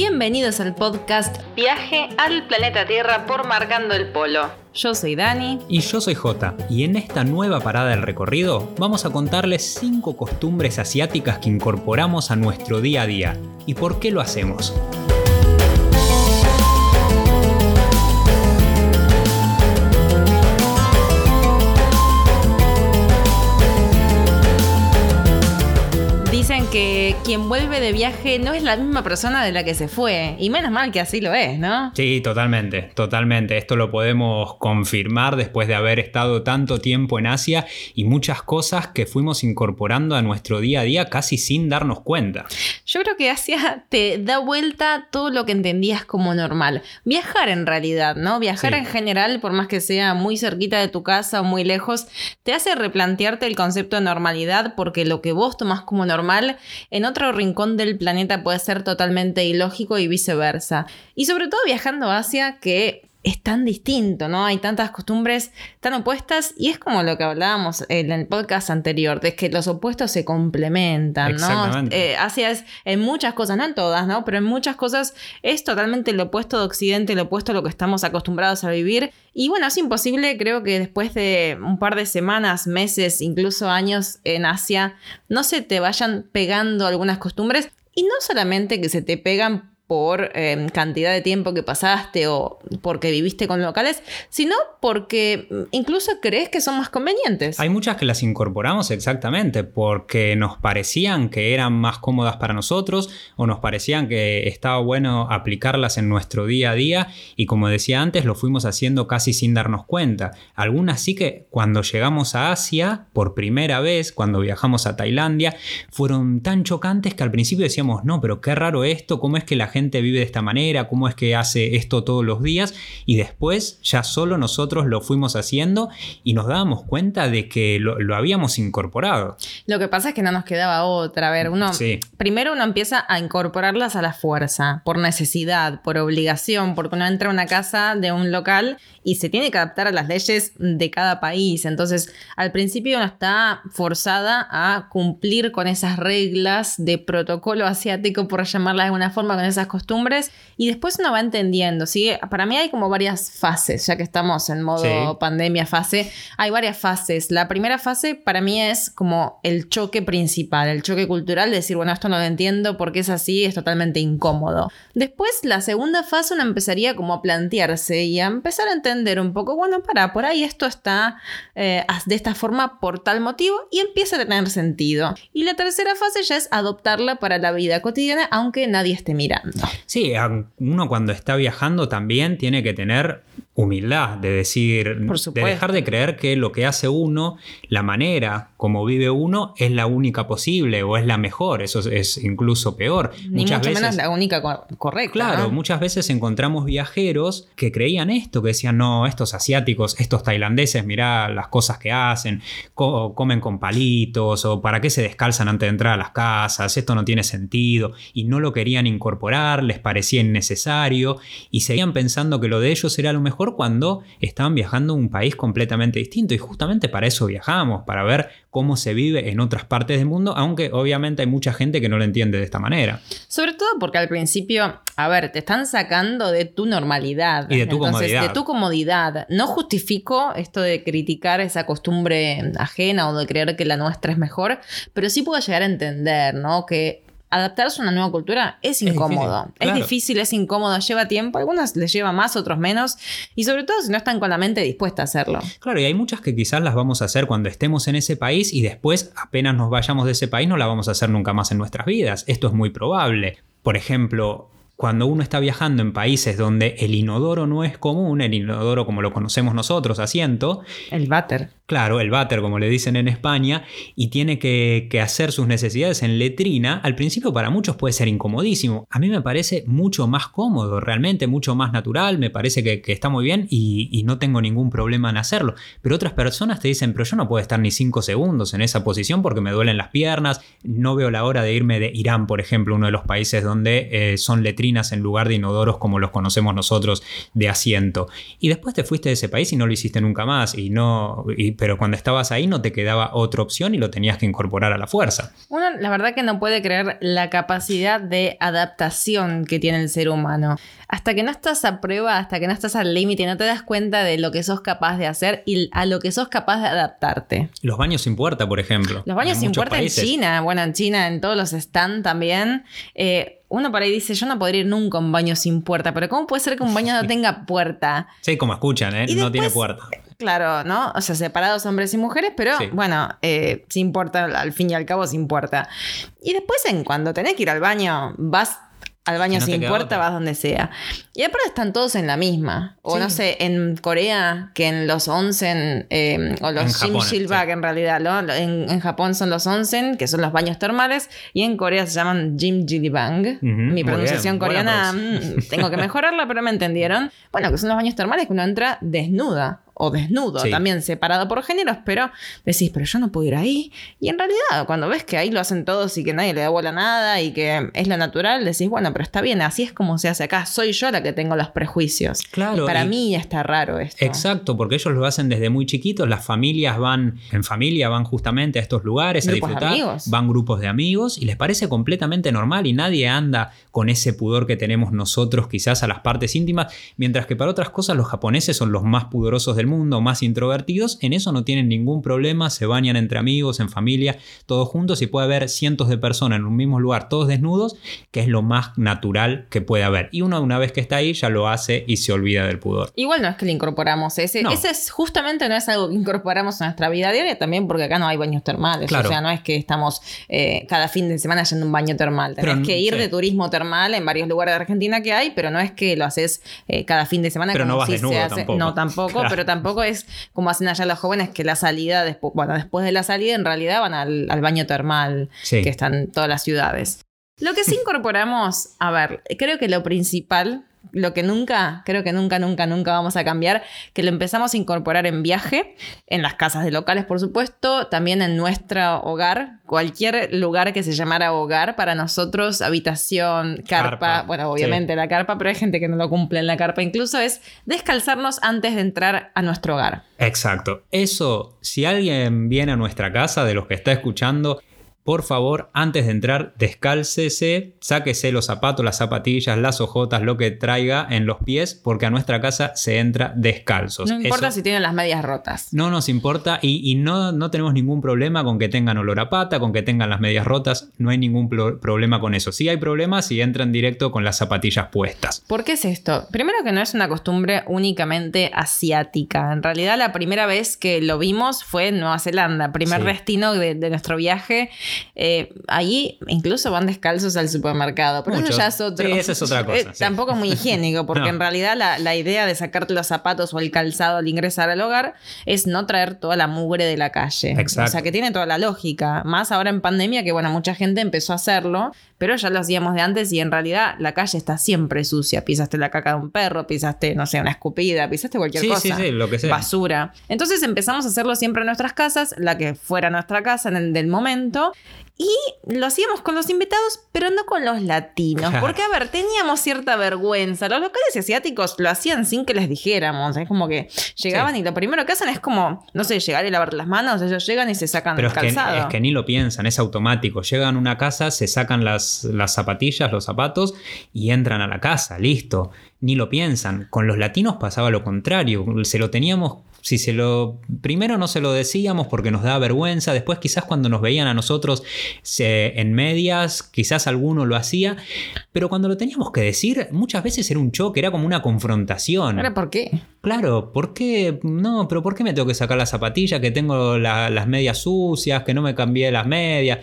Bienvenidos al podcast Viaje al planeta Tierra por Marcando el Polo. Yo soy Dani. Y yo soy Jota. Y en esta nueva parada del recorrido vamos a contarles 5 costumbres asiáticas que incorporamos a nuestro día a día. ¿Y por qué lo hacemos? Que quien vuelve de viaje no es la misma persona de la que se fue. Y menos mal que así lo es, ¿no? Sí, totalmente, totalmente. Esto lo podemos confirmar después de haber estado tanto tiempo en Asia y muchas cosas que fuimos incorporando a nuestro día a día casi sin darnos cuenta. Yo creo que Asia te da vuelta todo lo que entendías como normal. Viajar en realidad, ¿no? Viajar en general, por más que sea muy cerquita de tu casa o muy lejos, te hace replantearte el concepto de normalidad porque lo que vos tomás como normal en otro rincón del planeta puede ser totalmente ilógico y viceversa. Y sobre todo viajando a Asia, que es tan distinto, ¿no? Hay tantas costumbres tan opuestas y es como lo que hablábamos en el podcast anterior, de que los opuestos se complementan, ¿no? Eh, Asia es en muchas cosas, no en todas, ¿no? Pero en muchas cosas es totalmente lo opuesto de Occidente, lo opuesto a lo que estamos acostumbrados a vivir. Y bueno, es imposible, creo que después de un par de semanas, meses, incluso años en Asia, no se te vayan pegando algunas costumbres. Y no solamente que se te pegan por em, cantidad de tiempo que pasaste o porque viviste con locales, sino porque mm, incluso crees que son más convenientes. Hay muchas que las incorporamos exactamente porque nos parecían que eran más cómodas para nosotros o nos parecían que estaba bueno aplicarlas en nuestro día a día y como decía antes lo fuimos haciendo casi sin darnos cuenta. Algunas sí que cuando llegamos a Asia por primera vez, cuando viajamos a Tailandia, fueron tan chocantes que al principio decíamos, no, pero qué raro esto, cómo es que la gente vive de esta manera, cómo es que hace esto todos los días y después ya solo nosotros lo fuimos haciendo y nos dábamos cuenta de que lo, habíamos incorporado. Lo que pasa es que no nos quedaba otra. A ver, uno primero uno empieza a incorporarlas a la fuerza, por necesidad, por obligación, porque uno entra a una casa de un local y se tiene que adaptar a las leyes de cada país. Entonces, al principio uno está forzada a cumplir con esas reglas de protocolo asiático, por llamarlas de alguna forma, con esas costumbres y después uno va entendiendo, ¿sí? Para mí hay como varias fases, ya que estamos en modo pandemia fase, hay varias fases. La primera fase para mí es como el choque principal, el choque cultural, decir, bueno, esto no lo entiendo porque es así, es totalmente incómodo. Después la segunda fase uno empezaría como a plantearse y a empezar a entender un poco, bueno, para, por ahí esto está eh, de esta forma por tal motivo y empieza a tener sentido. Y la tercera fase ya es adoptarla para la vida cotidiana, aunque nadie esté mirando. Sí, uno cuando está viajando también tiene que tener humildad, de decir, de dejar de creer que lo que hace uno, la manera como vive uno, es la única posible o es la mejor, eso es, incluso peor. Ni muchas mucho veces, menos la única correcta. Claro, muchas veces encontramos viajeros que creían esto, que decían, no, estos asiáticos, estos tailandeses, mirá las cosas que hacen, comen con palitos o para qué se descalzan antes de entrar a las casas, esto no tiene sentido y no lo querían incorporar, les parecía innecesario y seguían pensando que lo de ellos era lo mejor cuando estaban viajando a un país completamente distinto y justamente para eso viajamos, para ver cómo se vive en otras partes del mundo, aunque obviamente hay mucha gente que no lo entiende de esta manera. Sobre todo porque al principio, a ver, te están sacando de tu normalidad. Y de tu comodidad. De tu comodidad. No justifico esto de criticar esa costumbre ajena o de creer que la nuestra es mejor, pero sí puedo llegar a entender, ¿no? Que adaptarse a una nueva cultura es incómodo. Es difícil, es, incómodo, lleva tiempo. Algunas les lleva más, otros menos. Y sobre todo si no están con la mente dispuesta a hacerlo. Claro, y hay muchas que quizás las vamos a hacer cuando estemos en ese país y después, apenas nos vayamos de ese país, no la vamos a hacer nunca más en nuestras vidas. Esto es muy probable. Por ejemplo, cuando uno está viajando en países donde el inodoro no es común, el inodoro como lo conocemos nosotros, asiento. El váter. Claro, el váter, como le dicen en España, y tiene que, hacer sus necesidades en letrina, al principio para muchos puede ser incomodísimo. A mí me parece mucho más cómodo, realmente mucho más natural, me parece que, está muy bien y, no tengo ningún problema en hacerlo. Pero otras personas te dicen, pero yo no puedo estar ni cinco segundos en esa posición porque me duelen las piernas, no veo la hora de irme de Irán, por ejemplo, uno de los países donde eh, son letrinas en lugar de inodoros como los conocemos nosotros de asiento. Y después te fuiste de ese país y no lo hiciste nunca más y no pero cuando estabas ahí no te quedaba otra opción y lo tenías que incorporar a la fuerza. Uno, la verdad que no puede creer la capacidad de adaptación que tiene el ser humano. Hasta que no estás a prueba, hasta que no estás al límite, no te das cuenta de lo que sos capaz de hacer y a lo que sos capaz de adaptarte. Los baños sin puerta, por ejemplo. Los baños sin puerta en China, bueno, en China, en todos los stands también. Eh, uno por ahí dice, yo no podría ir nunca a un baño sin puerta, pero ¿cómo puede ser que un baño no tenga puerta? Sí, como escuchan, ¿eh? no tiene puerta. Claro, ¿no? O sea, separados hombres y mujeres, pero bueno, eh, sin puerta, al fin y al cabo sin puerta. Y después, en cuando tenés que ir al baño, vas al baño sin puerta, vas donde sea. Y aparte están todos en la misma. O no sé, en Corea, que en los onsen, em, o los Jimjilbak en realidad, ¿no? En, Japón son los onsen, que son los baños termales, y en Corea se llaman Jimjilbang. Mi pronunciación coreana, mm, tengo que mejorarla, pero me entendieron. Bueno, que son los baños termales que uno entra desnuda o desnudo, también separado por géneros, pero decís, pero yo no puedo ir ahí. Y en realidad, cuando ves que ahí lo hacen todos y que nadie le da bola a nada y que es lo natural, decís, bueno, pero está bien, así es como se hace acá. Soy yo la que tengo los prejuicios. Claro. para mí ya está raro esto. Exacto, porque ellos lo hacen desde muy chiquitos. Las familias van, en familia, van justamente a estos lugares a disfrutar. Van grupos de amigos y les parece completamente normal y nadie anda con ese pudor que tenemos nosotros quizás a las partes íntimas, mientras que para otras cosas los japoneses son los más pudorosos del mundo, más introvertidos, en eso no tienen ningún problema, se bañan entre amigos, en familia, todos juntos y puede haber cientos de personas en un mismo lugar, todos desnudos, que es lo más natural que puede haber. Y uno una vez que está ahí ya lo hace y se olvida del pudor. Igual no es que le incorporamos ese, ese es justamente no es algo que incorporamos a nuestra vida diaria también porque acá no hay baños termales, o sea, no es que estamos eh, cada fin de semana yendo a un baño termal, tenés que ir de turismo termal en varios lugares de Argentina que hay, pero no es que lo haces eh, cada fin de semana pero como no vas si se hace, tampoco. no tampoco, pero tampoco es como hacen allá los jóvenes que la salida, después, bueno, después de la salida en realidad van al, baño termal que están todas las ciudades. Lo que sí incorporamos, a ver, creo que lo principal lo que nunca, creo que nunca, nunca, nunca vamos a cambiar, que lo empezamos a incorporar en viaje, en las casas de locales, por supuesto, también en nuestro hogar, cualquier lugar que se llamara hogar para nosotros, habitación, carpa, bueno, obviamente la carpa, pero hay gente que no lo cumple en la carpa, incluso es descalzarnos antes de entrar a nuestro hogar. Exacto. Eso, si alguien viene a nuestra casa, de los que está escuchando, por favor, antes de entrar, descálcese, sáquese los zapatos, las zapatillas, las ojotas, lo que traiga en los pies, porque a nuestra casa se entra descalzos. No importa si tienen las medias rotas. No nos importa y, no, no, tenemos ningún problema con que tengan olor a pata, con que tengan las medias rotas, no hay ningún problema con eso. Sí hay problemas si entran directo con las zapatillas puestas. ¿Por qué es esto? Primero que no es una costumbre únicamente asiática. En realidad la primera vez que lo vimos fue en Nueva Zelanda, primer destino de, de nuestro viaje eh, allí incluso van descalzos al supermercado, pero eso ya es otro. esa es otra cosa. Eh, tampoco es muy higiénico, porque en realidad la, idea de sacarte los zapatos o el calzado al ingresar al hogar es no traer toda la mugre de la calle. O sea, que tiene toda la lógica. Más ahora en pandemia, que bueno, mucha gente empezó a hacerlo, pero ya lo hacíamos de antes y en realidad la calle está siempre sucia. Pisaste la caca de un perro, pisaste, no sé, una escupida, pisaste cualquier cosa. Sí, sí, lo que sea. Basura. Entonces empezamos a hacerlo siempre en nuestras casas, la que fuera nuestra casa en el del momento. Y lo hacíamos con los invitados, pero no con los latinos. Porque, a ver, teníamos cierta vergüenza. Los locales asiáticos lo hacían sin que les dijéramos. Es como que llegaban y lo primero que hacen es como, no sé, llegar y lavar las manos. Ellos llegan y se sacan pero el calzado. Que, es que ni lo piensan, es automático. Llegan a una casa, se sacan las, las zapatillas, los zapatos y entran a la casa, listo. Ni lo piensan. Con los latinos pasaba lo contrario. Se lo teníamos si se lo primero no se lo decíamos porque nos daba vergüenza, después quizás cuando nos veían a nosotros en medias, quizás alguno lo hacía, pero cuando lo teníamos que decir, muchas veces era un choque, era como una confrontación. por qué? Claro, ¿por qué? No, pero ¿por qué me tengo que sacar las zapatillas? Que tengo las medias sucias, que no me cambié las medias.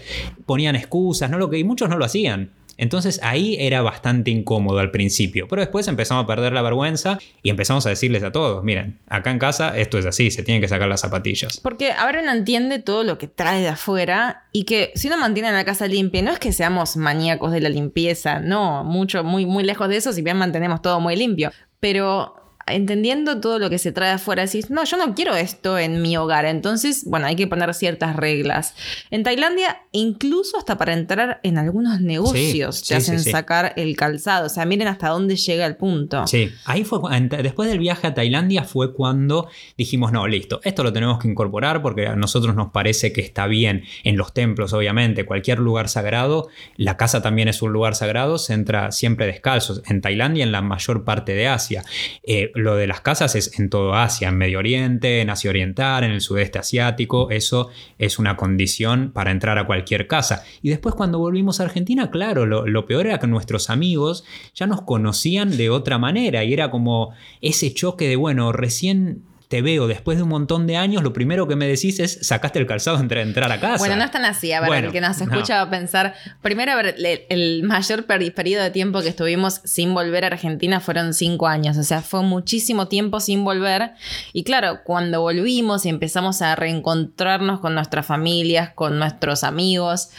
Ponían excusas, ¿no? Lo que, y muchos no lo hacían. Entonces ahí era bastante incómodo al principio, pero después empezamos a perder la vergüenza y empezamos a decirles a todos, miren, acá en casa esto es así, se tienen que sacar las zapatillas. Porque ahora no entiende todo lo que trae de afuera y que si uno mantiene la casa limpia, no es que seamos maníacos de la limpieza, no, mucho, muy, muy lejos de eso, si bien mantenemos todo muy limpio, pero entendiendo todo lo que se trae afuera, decís, no, yo no quiero esto en mi hogar. Entonces, bueno, hay que poner ciertas reglas. En Tailandia, incluso hasta para entrar en algunos negocios, te hacen sacar el calzado. O sea, miren hasta dónde llega el punto. Sí, ahí fue, después del viaje a Tailandia fue cuando dijimos, no, listo, esto lo tenemos que incorporar porque a nosotros nos parece que está bien en los templos, obviamente, cualquier lugar sagrado, la casa también es un lugar sagrado, se entra siempre descalzos. En Tailandia, en la mayor parte de Asia. Eh, lo de las casas es en todo Asia, en Medio Oriente, en Asia Oriental, en el sudeste asiático, eso es una condición para entrar a cualquier casa. Y después cuando volvimos a Argentina, claro, lo, peor era que nuestros amigos ya nos conocían de otra manera y era como ese choque de, bueno, recién te veo después de un montón de años, lo primero que me decís es sacaste el calzado entre entrar a casa. Bueno, no es tan así. A ver, el que nos escucha va a pensar. Primero, a ver, el mayor periodo de tiempo que estuvimos sin volver a Argentina fueron cinco años. O sea, fue muchísimo tiempo sin volver. Y claro, cuando volvimos y empezamos a reencontrarnos con nuestras familias, con nuestros amigos,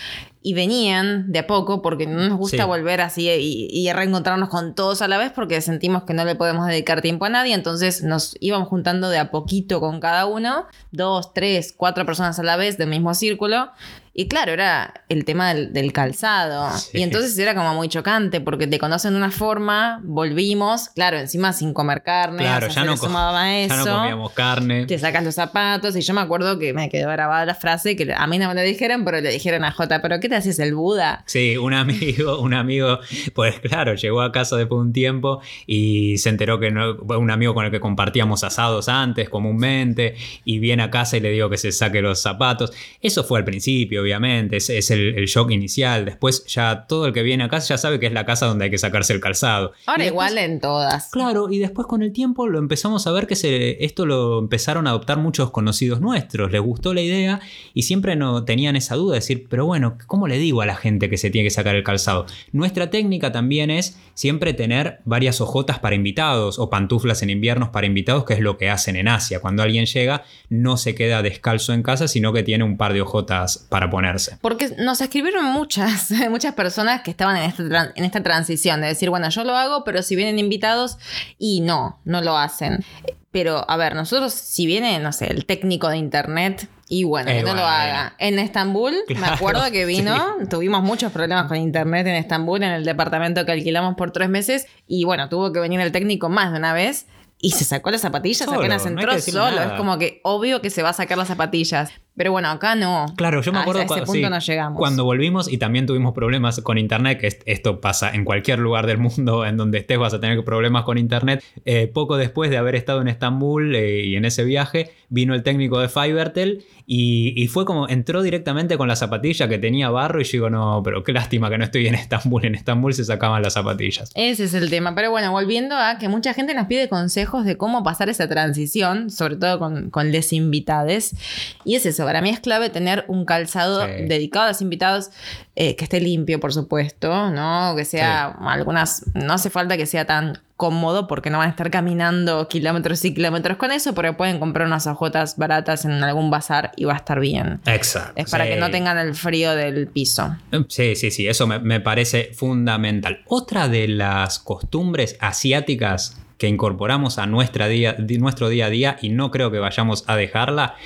y venían de a poco porque no nos gusta volver así y, reencontrarnos con todos a la vez porque sentimos que no le podemos dedicar tiempo a nadie, entonces nos íbamos juntando de a poquito con cada uno, dos, tres, cuatro personas a la vez del mismo círculo y claro, era el tema del, calzado. Y entonces era como muy chocante porque te conocen de una forma, volvimos, claro, encima sin comer carne. Claro, ya, no eso, ya no comíamos carne. Te sacas los zapatos y yo me acuerdo que me quedó grabada la frase que a mí no me lo dijeron, pero le dijeron a Jota, ¿pero qué te haces el Buda? Sí, un amigo, un amigo, pues claro, llegó a casa después de un tiempo y se enteró que no, un amigo con el que compartíamos asados antes comúnmente y viene a casa y le digo que se saque los zapatos. Eso fue al principio, obviamente, es, el, shock inicial. Después ya todo el que viene a casa ya sabe que es la casa donde hay que sacarse el calzado. Ahora igual en todas. Claro, y después con el tiempo lo empezamos a ver que se, esto lo empezaron a adoptar muchos conocidos nuestros, les gustó la idea y siempre no tenían esa duda de decir, pero bueno, ¿cómo le digo a la gente que se tiene que sacar el calzado? Nuestra técnica también es siempre tener varias ojotas para invitados o pantuflas en inviernos para invitados, que es lo que hacen en Asia. Cuando alguien llega, no se queda descalzo en casa, sino que tiene un par de ojotas para ponerse. Porque nos escribieron muchas, muchas personas que estaban en esta, en esta transición de decir, bueno, yo lo hago, pero si vienen invitados y no, no lo hacen. Pero, a ver, nosotros, si viene, no sé, el técnico de internet, y bueno, que no lo haga. En Estambul, me acuerdo que vino, tuvimos muchos problemas con internet en Estambul, en el departamento que alquilamos por tres meses, y bueno, tuvo que venir el técnico más de una vez. Y se sacó las zapatillas apenas entró solo. Es como que obvio que se va a sacar las zapatillas. Pero bueno, acá no. Claro, yo me acuerdo ese punto no llegamos. cuando volvimos y también tuvimos problemas con internet, que esto pasa en cualquier lugar del mundo en donde estés vas a tener problemas con internet. Eh, poco después de haber estado en Estambul eh, y en ese viaje, vino el técnico de Fivertel y, fue como, entró directamente con la zapatilla que tenía barro y yo digo, no, pero qué lástima que no estoy en Estambul. En Estambul se sacaban las zapatillas. Ese es el tema. Pero bueno, volviendo a que mucha gente nos pide consejos de cómo pasar esa transición, sobre todo con, con les invitades. Y es eso, para mí es clave tener un calzado dedicado a los invitados eh, que esté limpio, por supuesto, ¿no? Que sea algunas, no hace falta que sea tan cómodo porque no van a estar caminando kilómetros y kilómetros con eso, pero pueden comprar unas hojotas baratas en algún bazar y va a estar bien. Exacto. Es para que no tengan el frío del piso. Sí, sí, sí, eso me, me parece fundamental. Otra de las costumbres asiáticas que incorporamos a nuestra día, nuestro día a día y no creo que vayamos a dejarla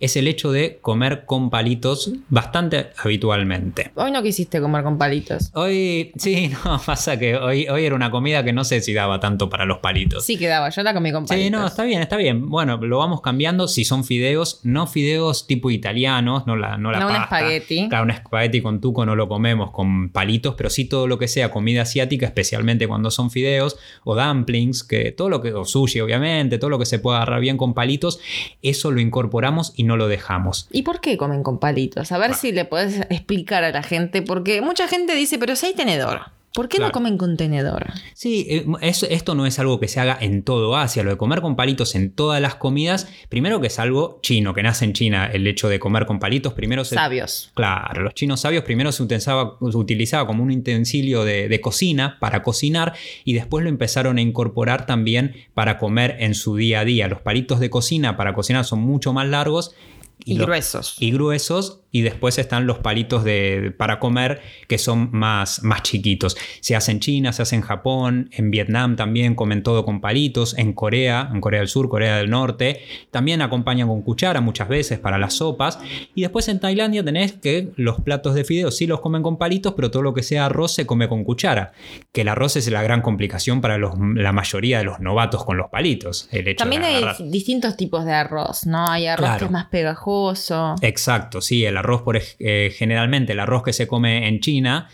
es el hecho de comer con palitos bastante habitualmente. Hoy no quisiste comer con palitos. Hoy, sí, no, pasa que hoy, hoy era una comida que no sé si daba tanto para los palitos. Sí quedaba, yo la comí con palitos. Sí, no, está bien, está bien. Bueno, lo vamos cambiando si son fideos, no fideos tipo italianos, no la, no la no un espagueti. Claro, un espagueti con tuco no lo comemos con palitos, pero sí todo lo que sea comida asiática, especialmente cuando son fideos o dumplings, que todo lo que, o sushi obviamente, todo lo que se pueda agarrar bien con palitos, eso lo incorporamos y no lo dejamos. ¿Y por qué comen con palitos? A ver si le puedes explicar a la gente, porque mucha gente dice, pero si hay tenedor. ¿Por qué no comen con tenedor? Sí, eh, esto no es algo que se haga en todo Asia. Lo de comer con palitos en todas las comidas, primero que es algo chino, que nace en China el hecho de comer con palitos. Primero sabios. Claro, los chinos sabios primero se utilizaba, utilizaba como un utensilio de, de, cocina para cocinar y después lo empezaron a incorporar también para comer en su día a día. Los palitos de cocina para cocinar son mucho más largos y, gruesos. Y gruesos y después están los palitos de, para comer que son más, más chiquitos. Se hace en China, se hace en Japón, en Vietnam también comen todo con palitos, en Corea, en Corea del Sur, Corea del Norte, también acompañan con cuchara muchas veces para las sopas. Y después en Tailandia tenés que los platos de fideos sí los comen con palitos, pero todo lo que sea arroz se come con cuchara. Que el arroz es la gran complicación para la mayoría de los novatos con los palitos. también hay distintos tipos de arroz, ¿no? Hay arroz que es más pegajoso. Exacto, sí, el arroz por, eh, generalmente el arroz que se come en China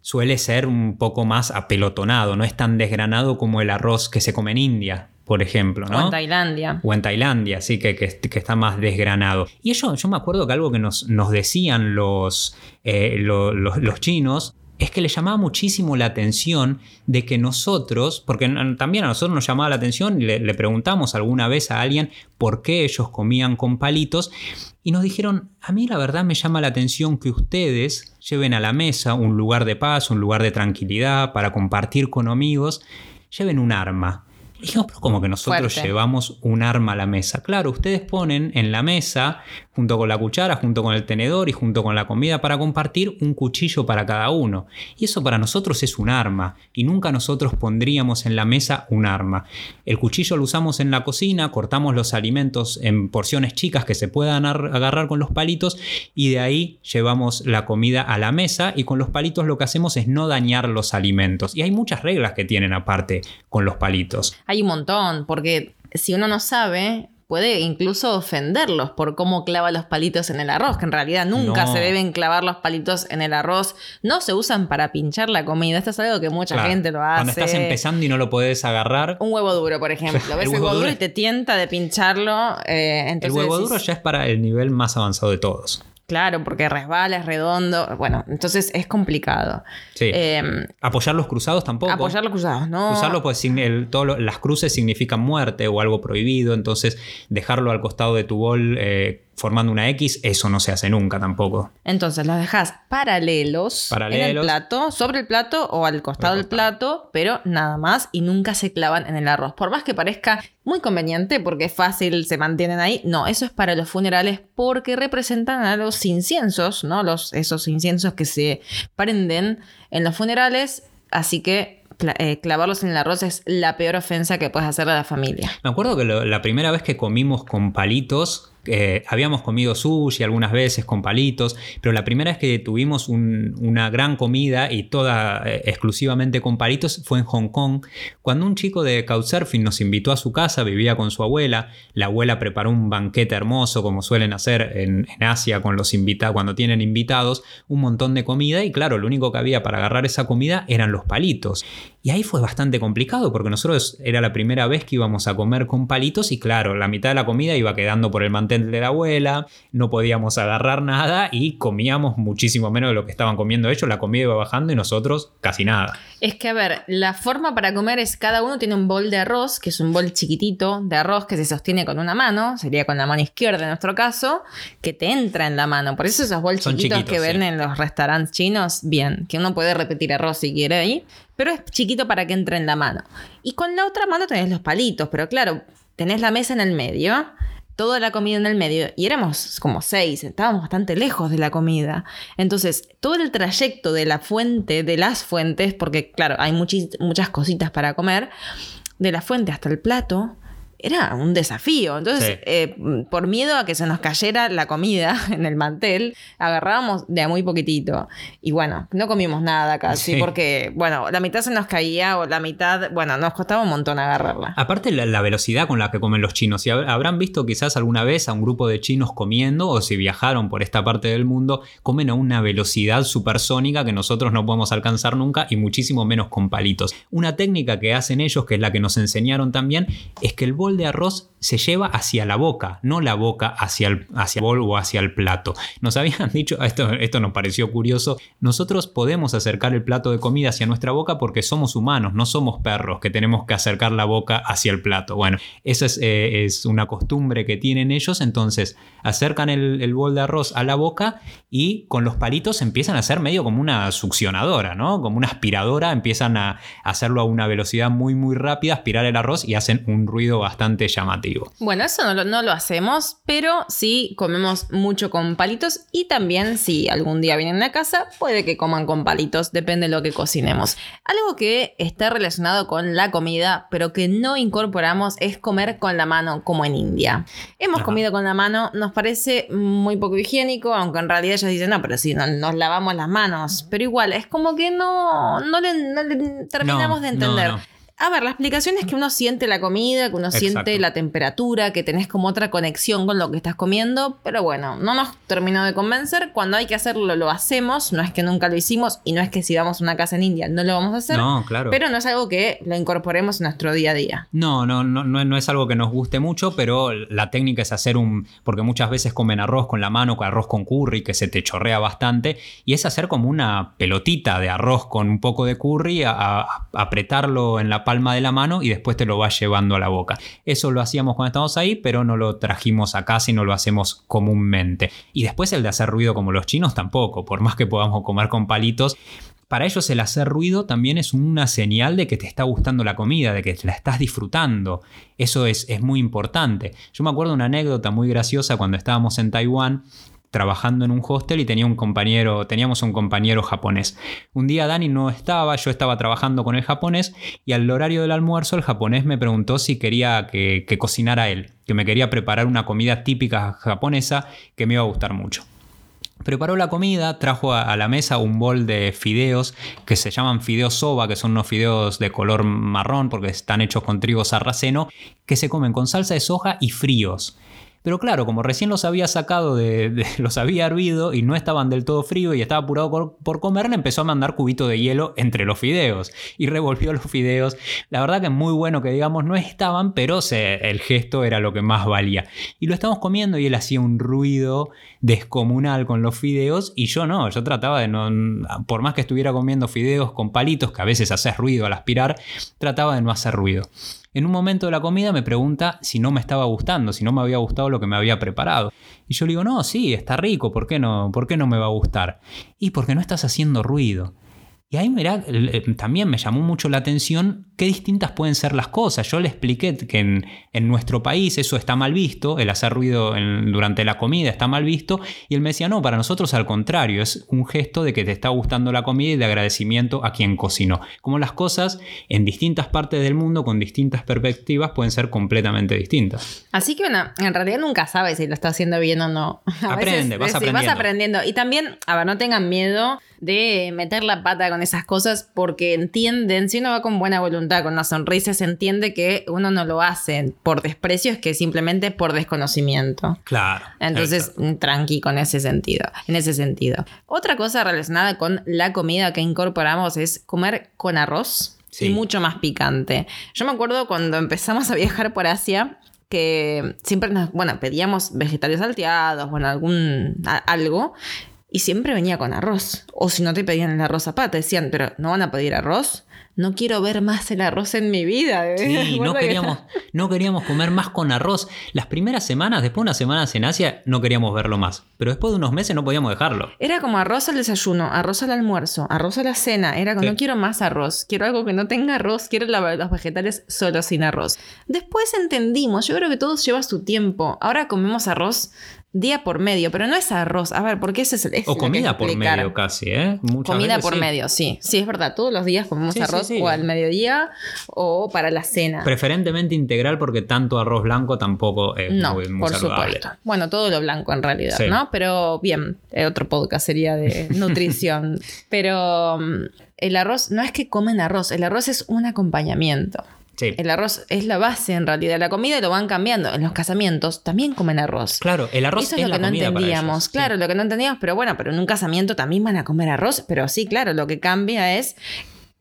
suele ser un poco más apelotonado, no es tan desgranado como el arroz que se come en India, por ejemplo, ¿no? O en Tailandia. O en Tailandia, sí, que, que, está más desgranado. Y eso, yo me acuerdo que algo que nos, nos decían los, eh, los chinos es que le llamaba muchísimo la atención de que nosotros, porque también a nosotros nos llamaba la atención y le, preguntamos alguna vez a alguien por qué ellos comían con palitos y nos dijeron, a mí la verdad me llama la atención que ustedes lleven a la mesa un lugar de paz, un lugar de tranquilidad para compartir con amigos, lleven un arma. Dijimos, pero como que nosotros llevamos un arma a la mesa. Claro, ustedes ponen en la mesa, junto con la cuchara, junto con el tenedor y junto con la comida para compartir, un cuchillo para cada uno. Y eso para nosotros es un arma. Y nunca nosotros pondríamos en la mesa un arma. El cuchillo lo usamos en la cocina, cortamos los alimentos en porciones chicas que se puedan agarrar con los palitos y de ahí llevamos la comida a la mesa y con los palitos lo que hacemos es no dañar los alimentos. Y hay muchas reglas que tienen aparte con los palitos. Hay un montón, porque si uno no sabe, puede incluso ofenderlos por cómo clava los palitos en el arroz, que en realidad nunca se deben clavar los palitos en el arroz. No se usan para pinchar la comida. Esto es algo que mucha gente lo hace. Cuando estás empezando y no lo puedes agarrar. Un huevo duro, por ejemplo. Ves el huevo, duro y te tienta de pincharlo. Eh, el huevo duro ya es para el nivel más avanzado de todos. Claro, porque resbala, es redondo. Bueno, entonces es complicado. Sí. Em, apoyar los cruzados tampoco. Apoyar los cruzados, no. Cruzarlo, pues las cruces significan muerte o algo prohibido. Entonces, dejarlo al costado de tu bol. Eh, formando una X, eso no se hace nunca tampoco. Entonces los dejas paralelos, en el plato, sobre el plato o al costado del plato, pero nada más y nunca se clavan en el arroz. Por más que parezca muy conveniente porque es fácil, se mantienen ahí, no, eso es para los funerales porque representan a los inciensos, ¿no? Los, esos inciensos que se prenden en los funerales, así que eh, clavarlos en el arroz es la peor ofensa que puedes hacerle a la familia. Me acuerdo que la primera vez que comimos con palitos, eh, habíamos comido sushi algunas veces con palitos, pero la primera vez que tuvimos una gran comida y toda eh, exclusivamente con palitos fue en Hong Kong, cuando un chico de Couchsurfing nos invitó a su casa, vivía con su abuela, la abuela preparó un banquete hermoso como suelen hacer en, Asia con los cuando tienen invitados, un montón de comida y claro, lo único que había para agarrar esa comida eran los palitos. Y ahí fue bastante complicado porque nosotros era la primera vez que íbamos a comer con palitos y claro, la mitad de la comida iba quedando por el mantel de la abuela, no podíamos agarrar nada y comíamos muchísimo menos de lo que estaban comiendo ellos, la comida iba bajando y nosotros casi nada. Es que a ver, la forma para comer es cada uno tiene un bol de arroz, que es un bol chiquitito de arroz que se sostiene con una mano, sería con la mano izquierda en nuestro caso, que te entra en la mano. Por eso esos bols chiquitos, que ven en los restaurantes chinos, bien, que uno puede repetir arroz si quiere ahí, pero es chiquito para que entre en la mano. Y con la otra mano tenés los palitos, pero claro, tenés la mesa en el medio toda la comida en el medio y éramos como seis, estábamos bastante lejos de la comida. Entonces, todo el trayecto de la fuente, de las fuentes, porque claro, hay muchas cositas para comer, de la fuente hasta el plato, era un desafío. Entonces, eh, por miedo a que se nos cayera la comida en el mantel, agarrábamos de a muy poquitito. Y bueno, no comimos nada casi, porque, bueno, la mitad se nos caía o la mitad, bueno, nos costaba un montón agarrarla. Aparte, la, velocidad con la que comen los chinos. Si habrán visto quizás alguna vez a un grupo de chinos comiendo, o si viajaron por esta parte del mundo, comen a una velocidad supersónica que nosotros no podemos alcanzar nunca y muchísimo menos con palitos. Una técnica que hacen ellos, que es la que nos enseñaron también, es que el bol de arroz se lleva hacia la boca, no la boca hacia el, hacia bol o hacia el plato. Nos habían dicho, esto, esto nos pareció curioso, nosotros podemos acercar el plato de comida hacia nuestra boca porque somos humanos, no somos perros que tenemos que acercar la boca hacia el plato. Bueno, esa es, eh, una costumbre que tienen ellos, entonces acercan el, bol de arroz a la boca y con los palitos empiezan a ser medio como una succionadora, ¿no? Como una aspiradora, empiezan a hacerlo a una velocidad muy muy rápida, aspirar el arroz y hacen un ruido bastante bastante llamativo. Bueno, eso no lo, no lo hacemos, pero sí comemos mucho con palitos y también si algún día vienen a casa, puede que coman con palitos, depende de lo que cocinemos. Algo que está relacionado con la comida, pero que no incorporamos es comer con la mano como en India. Hemos Ajá. comido con la mano, nos parece muy poco higiénico, aunque en realidad ellos dicen, no, pero si no, nos lavamos las manos. Pero igual, es como que no, no, le, no le terminamos No, de entender. no. A ver, la explicación es que uno siente la comida, que uno siente la temperatura, que tenés como otra conexión con lo que estás comiendo, pero bueno, no nos terminó de convencer. Cuando hay que hacerlo, lo hacemos. No es que nunca lo hicimos y no es que si vamos a una casa en India no lo vamos a hacer. No, claro. Pero no es algo que lo incorporemos en nuestro día a día. No, no, no, no, no es algo que nos guste mucho, pero la técnica es hacer un. Porque muchas veces comen arroz con la mano, con arroz con curry, que se te chorrea bastante, y es hacer como una pelotita de arroz con un poco de curry, a- a- apretarlo en la palma de la mano y después te lo vas llevando a la boca. Eso lo hacíamos cuando estábamos ahí, pero no lo trajimos a casa y no lo hacemos comúnmente. Y después el de hacer ruido como los chinos tampoco, por más que podamos comer con palitos. Para ellos el hacer ruido también es una señal de que te está gustando la comida, de que la estás disfrutando. Eso es, es muy importante. Yo me acuerdo una anécdota muy graciosa cuando estábamos en Taiwán trabajando en un hostel y tenía un compañero, teníamos un compañero japonés. Un día Dani no estaba, yo estaba trabajando con el japonés y al horario del almuerzo el japonés me preguntó si quería que, que cocinara él, que me quería preparar una comida típica japonesa que me iba a gustar mucho. Preparó la comida, trajo a, la mesa un bol de fideos que se llaman fideos soba, que son unos fideos de color marrón porque están hechos con trigo sarraceno, que se comen con salsa de soja y fríos. Pero claro, como recién los había sacado de, los había hervido y no estaban del todo fríos y estaba apurado por, por comer, le empezó a mandar cubito de hielo entre los fideos y revolvió los fideos. La verdad que muy bueno que digamos no estaban, pero se- el gesto era lo que más valía. Y lo estábamos comiendo y él hacía un ruido descomunal con los fideos y yo no, yo trataba de no, por más que estuviera comiendo fideos con palitos, que a veces haces ruido al aspirar, trataba de no hacer ruido. En un momento de la comida me pregunta si no me estaba gustando, si no me había gustado lo que me había preparado. Y yo le digo, no, sí, está rico, ¿por qué no, ¿por qué no me va a gustar? Y porque no estás haciendo ruido. Y ahí mirá, eh, también me llamó mucho la atención qué distintas pueden ser las cosas. Yo le expliqué que en, en nuestro país eso está mal visto, el hacer ruido en- durante la comida está mal visto, y él me decía, no, para nosotros al contrario, es un gesto de que te está gustando la comida y de agradecimiento a quien cocinó. Como las cosas en distintas partes del mundo, con distintas perspectivas, pueden ser completamente distintas. Así que bueno, en realidad nunca sabes si lo está haciendo bien o no. A Aprende, vas aprendiendo. aprendiendo. Y también, a ver, no tengan miedo de meter la pata con esas cosas porque entienden, si uno va con buena voluntad, con una sonrisa, se entiende que uno no lo hace por desprecio, es que simplemente por desconocimiento. Claro. Entonces, mm, tranqui con ese sentido, en ese sentido. Otra cosa relacionada con la comida que incorporamos es comer con arroz Sí. y mucho más picante. Yo me acuerdo cuando empezamos a viajar por Asia que siempre nos, bueno, pedíamos vegetales salteados, bueno, algún a- algo y siempre venía con arroz. O si no te pedían el arroz a pata, decían, pero ¿no van a pedir arroz? No quiero ver más el arroz en mi vida. Sí, no queríamos, no queríamos comer más con arroz. Las primeras semanas, después de unas semanas en Asia, no queríamos verlo más. Pero después de unos meses no podíamos dejarlo. Era como arroz al desayuno, arroz al almuerzo, arroz a la cena. Era como, Sí. no quiero más arroz, quiero algo que no tenga arroz, quiero la- los vegetales solo sin arroz. Después entendimos, yo creo que todo lleva su tiempo. Ahora comemos arroz día por medio, pero no es arroz. A ver, porque ese es el... es O comida por medio casi, ¿eh? Muchas Comida veces por sí. medio, sí. Sí, es verdad. Todos los días comemos Sí, arroz sí. o al mediodía o para la cena. Preferentemente integral porque tanto arroz blanco tampoco es No, muy, muy por saludable. supuesto. Bueno, todo lo blanco en realidad. ¿no? Pero bien, eh, otro podcast sería de nutrición. Pero mm, el arroz, no es que comen arroz, el arroz es un acompañamiento. Sí. El arroz es la base en realidad de la comida y lo van cambiando. En los casamientos también comen arroz. Claro, el arroz Eso es, es lo la que no entendíamos. ellos, sí. Claro, lo que no entendíamos, pero bueno, pero en un casamiento también van a comer arroz. Pero sí, claro, lo que cambia es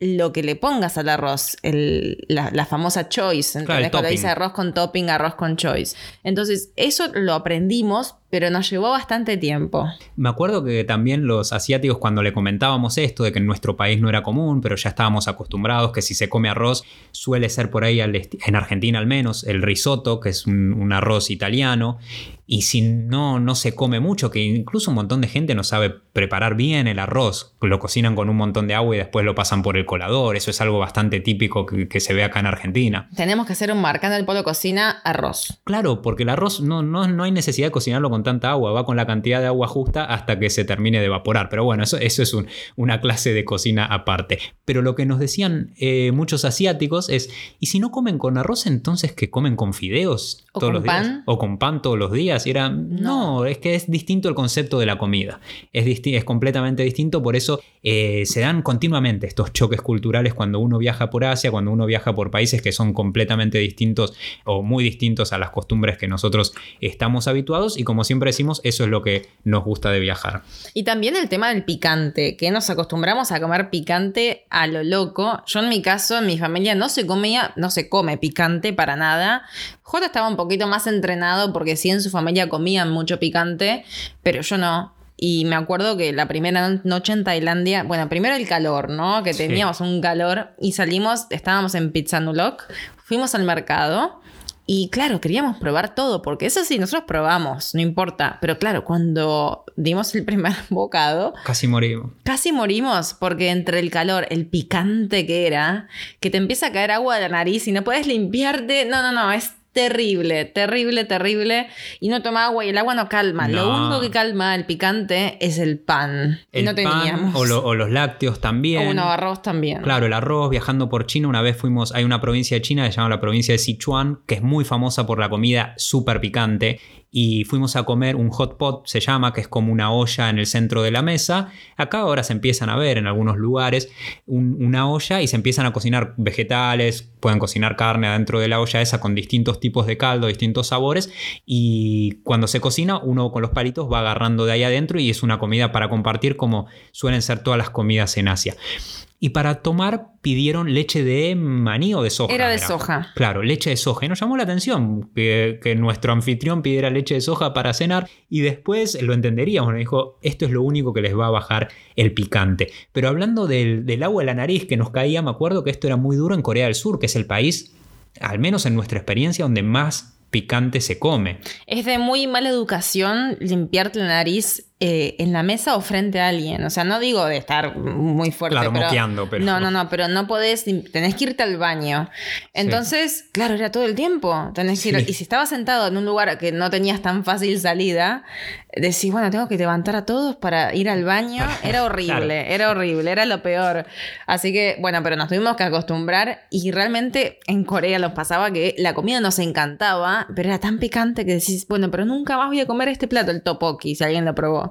lo que le pongas al arroz, el- la, la famosa choice. Claro, el ¿entendés? Cuando topping. dice arroz con topping, arroz con choice. Entonces, eso lo aprendimos pero nos llevó bastante tiempo. Me acuerdo que también los asiáticos cuando le comentábamos esto de que en nuestro país no era común, pero ya estábamos acostumbrados que si se come arroz suele ser por ahí, en Argentina al menos, el risotto, que es un, arroz italiano, y si no, no se come mucho, que incluso un montón de gente no sabe preparar bien el arroz, lo cocinan con un montón de agua y después lo pasan por el colador, eso es algo bastante típico que, se ve acá en Argentina. Tenemos que hacer un marcando el polo cocina arroz. Claro, porque el arroz no, no, no hay necesidad de cocinarlo con tanta agua, va con la cantidad de agua justa hasta que se termine de evaporar, pero bueno, eso, eso es una clase de cocina aparte. Pero lo que nos decían eh, muchos asiáticos es, ¿y si no comen con arroz entonces que comen con fideos todos los días? ¿O con pan todos los días? Y era, no. es que es distinto el concepto de la comida. Es, es completamente distinto, por eso eh, se dan continuamente estos choques culturales cuando uno viaja por Asia, cuando uno viaja por países que son completamente distintos o muy distintos a las costumbres que nosotros estamos habituados y como siempre decimos, eso es lo que nos gusta de viajar. Y también el tema del picante, que nos acostumbramos a comer picante a lo loco. Yo en mi caso, en mi familia no se comía, no se come picante para nada. J estaba un poquito más entrenado porque sí en su familia comían mucho picante, pero yo no. Y me acuerdo que la primera noche en Tailandia, bueno, primero el calor, ¿no? Que teníamos un calor y salimos, estábamos en Pizzanulok, fuimos al mercado y claro, queríamos probar todo, porque eso sí, nosotros probamos, no importa. Pero claro, cuando dimos el primer bocado... Casi morimos. Casi morimos, porque entre el calor, el picante que era, que te empieza a caer agua de la nariz y no puedes limpiarte. No, no, no, es terrible, terrible, terrible. Y no toma agua y el agua no calma. Lo único que calma el picante es el pan. El no teníamos. o, los lácteos también. O un arroz también. Claro, el arroz. Viajando por China, una vez fuimos. Hay una provincia de China que se llama la provincia de Sichuan, que es muy famosa por la comida súper picante y fuimos a comer un hot pot, se llama, que es como una olla en el centro de la mesa. Acá ahora se empiezan a ver en algunos lugares una olla y se empiezan a cocinar vegetales, pueden cocinar carne adentro de la olla esa con distintos tipos de caldo, distintos sabores y cuando se cocina uno con los palitos va agarrando de ahí adentro y es una comida para compartir como suelen ser todas las comidas en Asia. Y para tomar pidieron leche de maní o de soja. Era de soja. Claro, leche de soja. Y nos llamó la atención que, nuestro anfitrión pidiera leche de soja para cenar y después lo entenderíamos. Nos dijo, esto es lo único que les va a bajar el picante. Pero hablando del, del agua de la nariz que nos caía, me acuerdo que esto era muy duro en Corea del Sur, que es el país, al menos en nuestra experiencia, donde más picante se come. Es de muy mala educación limpiarte la nariz eh, en la mesa o frente a alguien. O sea, no digo de estar muy fuerte. Claro, pero, pero. No, no, no, pero no podés. Tenés que irte al baño. Entonces, claro, era todo el tiempo. Tenés que ir, Y si estabas sentado en un lugar que no tenías tan fácil salida, decís, bueno, tengo que levantar a todos para ir al baño. Era horrible, era horrible, era lo peor. Así que, bueno, pero nos tuvimos que acostumbrar. Y realmente en Corea nos pasaba que la comida nos encantaba, pero era tan picante que decís, bueno, pero nunca más voy a comer este plato, el topoki, si alguien lo probó.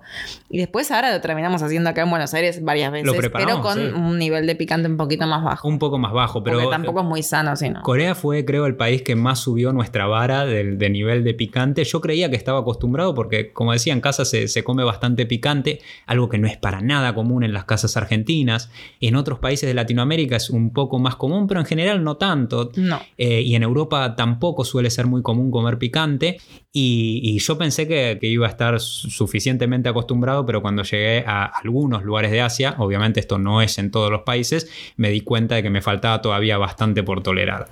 Y después ahora lo terminamos haciendo acá en Buenos Aires varias veces, pero con un nivel de picante un poquito más bajo. Un poco más bajo, pero... Porque tampoco es muy sano, sino. Corea fue, creo, el país que más subió nuestra vara de, nivel de picante. Yo creía que estaba acostumbrado porque, como decía, en casa se, come bastante picante, algo que no es para nada común en las casas argentinas. En otros países de Latinoamérica es un poco más común, pero en general no tanto. No. Eh, y en Europa tampoco suele ser muy común comer picante. Y, yo pensé que, iba a estar suficientemente acostumbrado, pero cuando llegué a algunos lugares de Asia, obviamente esto no es en todos los países, me di cuenta de que me faltaba todavía bastante por tolerar.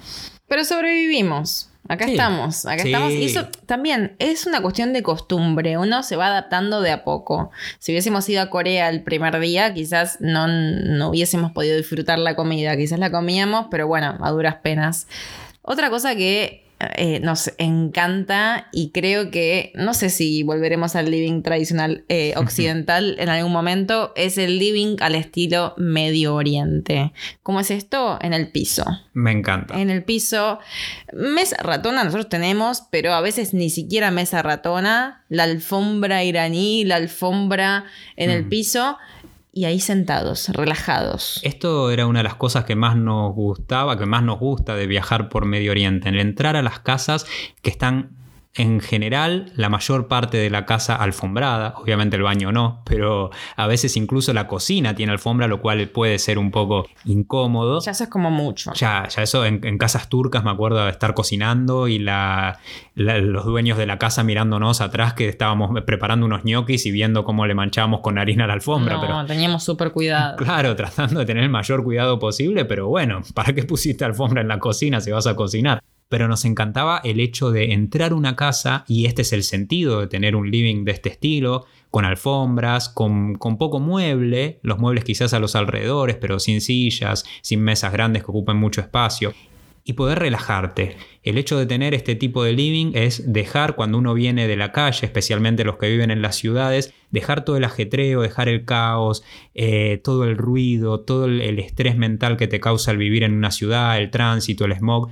Pero sobrevivimos. Acá estamos, acá estamos. Y eso también es una cuestión de costumbre. Uno se va adaptando de a poco. Si hubiésemos ido a Corea el primer día, quizás no, no hubiésemos podido disfrutar la comida. Quizás la comíamos, pero bueno, a duras penas. Otra cosa que eh, nos encanta y creo que, no sé si volveremos al living tradicional eh, occidental en algún momento, es el living al estilo Medio Oriente. ¿Cómo es esto? En el piso. Me encanta. En el piso. Mesa ratona nosotros tenemos, pero a veces ni siquiera mesa ratona. La alfombra iraní, la alfombra en el piso y ahí sentados, relajados. Esto era una de las cosas que más nos gustaba, que más nos gusta de viajar por Medio Oriente, el entrar a las casas que están en general la mayor parte de la casa alfombrada, obviamente el baño no, pero a veces incluso la cocina tiene alfombra, lo cual puede ser un poco incómodo. Ya eso es como mucho. Ya, ya eso en, casas turcas me acuerdo de estar cocinando y la, los dueños de la casa mirándonos atrás que estábamos preparando unos ñoquis y viendo cómo le manchábamos con harina la alfombra. No, pero, teníamos súper cuidado. Claro, tratando de tener el mayor cuidado posible, pero bueno, ¿para qué pusiste alfombra en la cocina si vas a cocinar? Pero nos encantaba el hecho de entrar a una casa, y este es el sentido de tener un living de este estilo, con alfombras, con, con, poco mueble, los muebles quizás a los alrededores, pero sin sillas, sin mesas grandes que ocupen mucho espacio, y poder relajarte. El hecho de tener este tipo de living es dejar cuando uno viene de la calle, especialmente los que viven en las ciudades, dejar todo el ajetreo, dejar el caos, eh, todo el ruido, todo el, estrés mental que te causa el vivir en una ciudad, el tránsito, el smog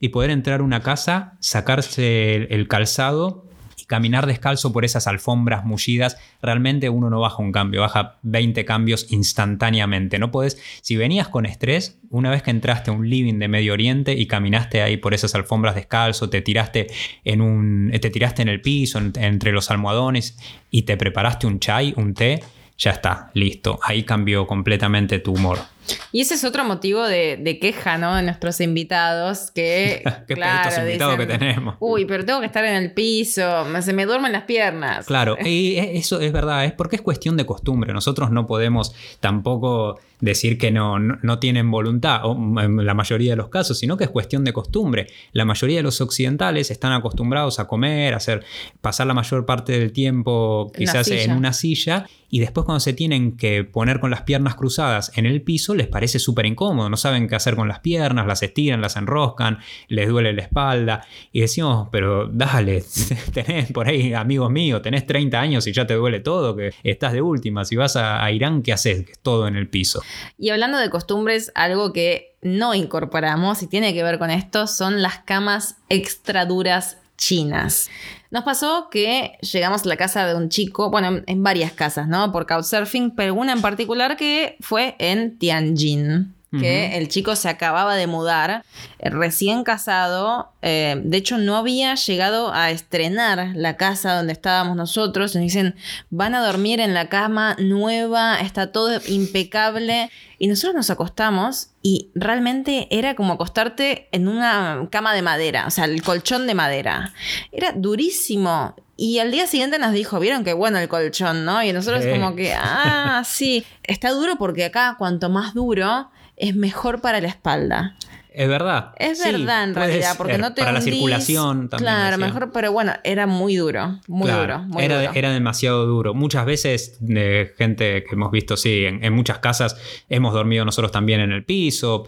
y poder entrar a una casa, sacarse el, calzado y caminar descalzo por esas alfombras mullidas, realmente uno no baja un cambio, baja 20 cambios instantáneamente. No puedes, si venías con estrés, una vez que entraste a un living de Medio Oriente y caminaste ahí por esas alfombras descalzo, te tiraste en un te tiraste en el piso entre los almohadones y te preparaste un chai, un té, ya está, listo. Ahí cambió completamente tu humor. Y ese es otro motivo de, queja, ¿no? De nuestros invitados, que... Qué claro, invitados que tenemos. Uy, pero tengo que estar en el piso, se me duermen las piernas. Claro, y eso es verdad, es porque es cuestión de costumbre. Nosotros no podemos tampoco decir que no, no, tienen voluntad, o en la mayoría de los casos, sino que es cuestión de costumbre. La mayoría de los occidentales están acostumbrados a comer, a hacer, pasar la mayor parte del tiempo quizás en una silla, y después cuando se tienen que poner con las piernas cruzadas en el piso, les parece súper incómodo, no saben qué hacer con las piernas, las estiran, las enroscan, les duele la espalda y decimos, pero dale, tenés por ahí amigos míos, tenés 30 años y ya te duele todo, que estás de última, si vas a, Irán, ¿qué haces? Todo en el piso. Y hablando de costumbres, algo que no incorporamos y tiene que ver con esto son las camas extra duras chinas. Nos pasó que llegamos a la casa de un chico, bueno, en varias casas, ¿no? Por Couchsurfing, pero una en particular que fue en Tianjin que el chico se acababa de mudar, eh, recién casado, eh, de hecho no había llegado a estrenar la casa donde estábamos nosotros, nos dicen, van a dormir en la cama nueva, está todo impecable, y nosotros nos acostamos y realmente era como acostarte en una cama de madera, o sea, el colchón de madera, era durísimo. Y al día siguiente nos dijo, vieron qué bueno el colchón, ¿no? Y nosotros como que, ah, sí, está duro porque acá cuanto más duro, es mejor para la espalda. Es verdad. Es verdad en realidad, porque no te Para la circulación también. Claro, mejor, pero bueno, era muy duro, muy duro. era, era demasiado duro. Muchas veces, gente que hemos visto, sí, en, muchas casas hemos dormido nosotros también en el piso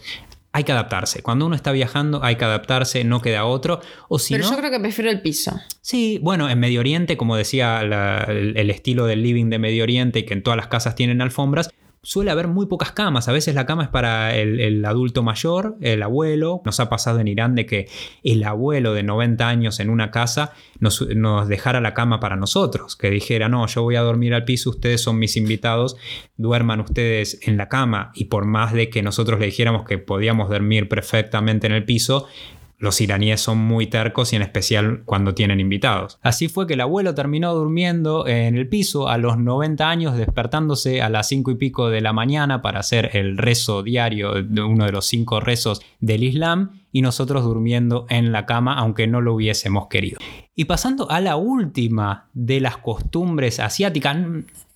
hay que adaptarse. Cuando uno está viajando hay que adaptarse, no queda otro. O si Pero yo creo que prefiero el piso. Sí, bueno, en Medio Oriente, como decía el, estilo del living de Medio Oriente, que en todas las casas tienen alfombras, suele haber muy pocas camas. A veces la cama es para el, adulto mayor, el abuelo. Nos ha pasado en Irán de que el abuelo de 90 años en una casa nos, nos, dejara la cama para nosotros. Que dijera, no, yo voy a dormir al piso, ustedes son mis invitados, duerman ustedes en la cama. Y por más de que nosotros le dijéramos que podíamos dormir perfectamente en el piso, los iraníes son muy tercos y en especial cuando tienen invitados. Así fue que el abuelo terminó durmiendo en el piso a los 90 años, despertándose a las 5 y pico de la mañana para hacer el rezo diario, uno de los cinco rezos del Islam, y nosotros durmiendo en la cama aunque no lo hubiésemos querido. Y pasando a la última de las costumbres asiáticas,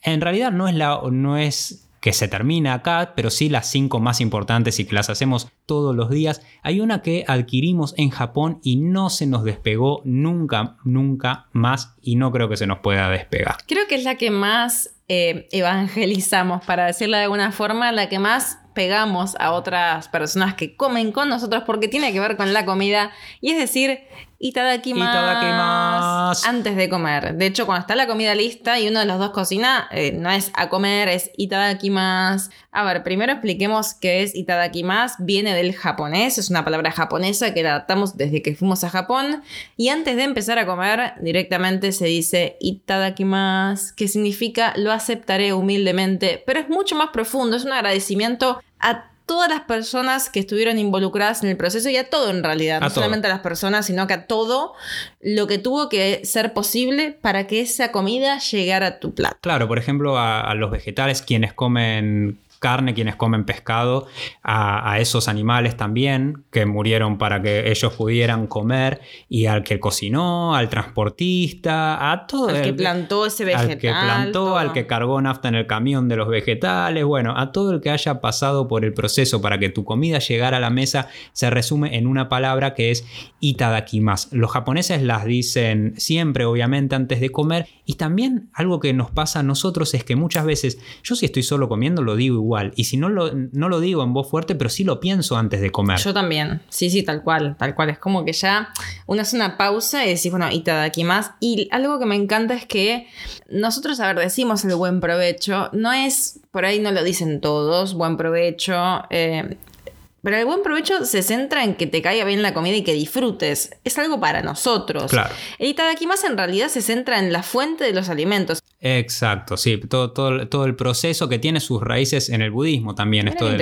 en realidad no es, la, no es que se termina acá, pero sí las cinco más importantes y que las hacemos todos los días. Hay una que adquirimos en Japón y no se nos despegó nunca, nunca más y no creo que se nos pueda despegar. Creo que es la que más eh, evangelizamos, para decirlo de alguna forma, la que más pegamos a otras personas que comen con nosotros porque tiene que ver con la comida y es decir, itadakimasu antes de comer. De hecho, cuando está la comida lista y uno de los dos cocina, eh, no es a comer, es itadakimasu. A ver, primero expliquemos qué es itadakimasu. Viene del japonés, es una palabra japonesa que la adaptamos desde que fuimos a Japón y antes de empezar a comer directamente se dice itadakimasu, que significa lo aceptaré humildemente, pero es mucho más profundo, es un agradecimiento a todas las personas que estuvieron involucradas en el proceso y a todo en realidad, no solamente a las personas, sino que a todo lo que tuvo que ser posible para que esa comida llegara a tu plato. Claro, por ejemplo, a los vegetales, quienes comen carne, quienes comen pescado, a, esos animales también que murieron para que ellos pudieran comer, y al que cocinó, al transportista, a todo. Al que plantó ese vegetal. Al que plantó, al que cargó nafta en el camión de los vegetales, bueno, a todo el que haya pasado por el proceso para que tu comida llegara a la mesa, se resume en una palabra que es itadakimasu. Los japoneses las dicen siempre, obviamente, antes de comer, y también algo que nos pasa a nosotros es que muchas veces, yo si estoy solo comiendo, lo digo igual y si no lo, no lo digo en voz fuerte, pero sí lo pienso antes de comer. Yo también. Sí, sí, tal cual. Tal cual. Es como que ya uno hace una pausa y decís, bueno, y aquí más. Y algo que me encanta es que nosotros, a ver, decimos el buen provecho. No es, por ahí no lo dicen todos, buen provecho. Eh, pero el buen provecho se centra en que te caiga bien la comida y que disfrutes. Es algo para nosotros. Claro. El más en realidad se centra en la fuente de los alimentos. Exacto, sí. Todo, todo, todo el proceso que tiene sus raíces en el budismo también. Esto del,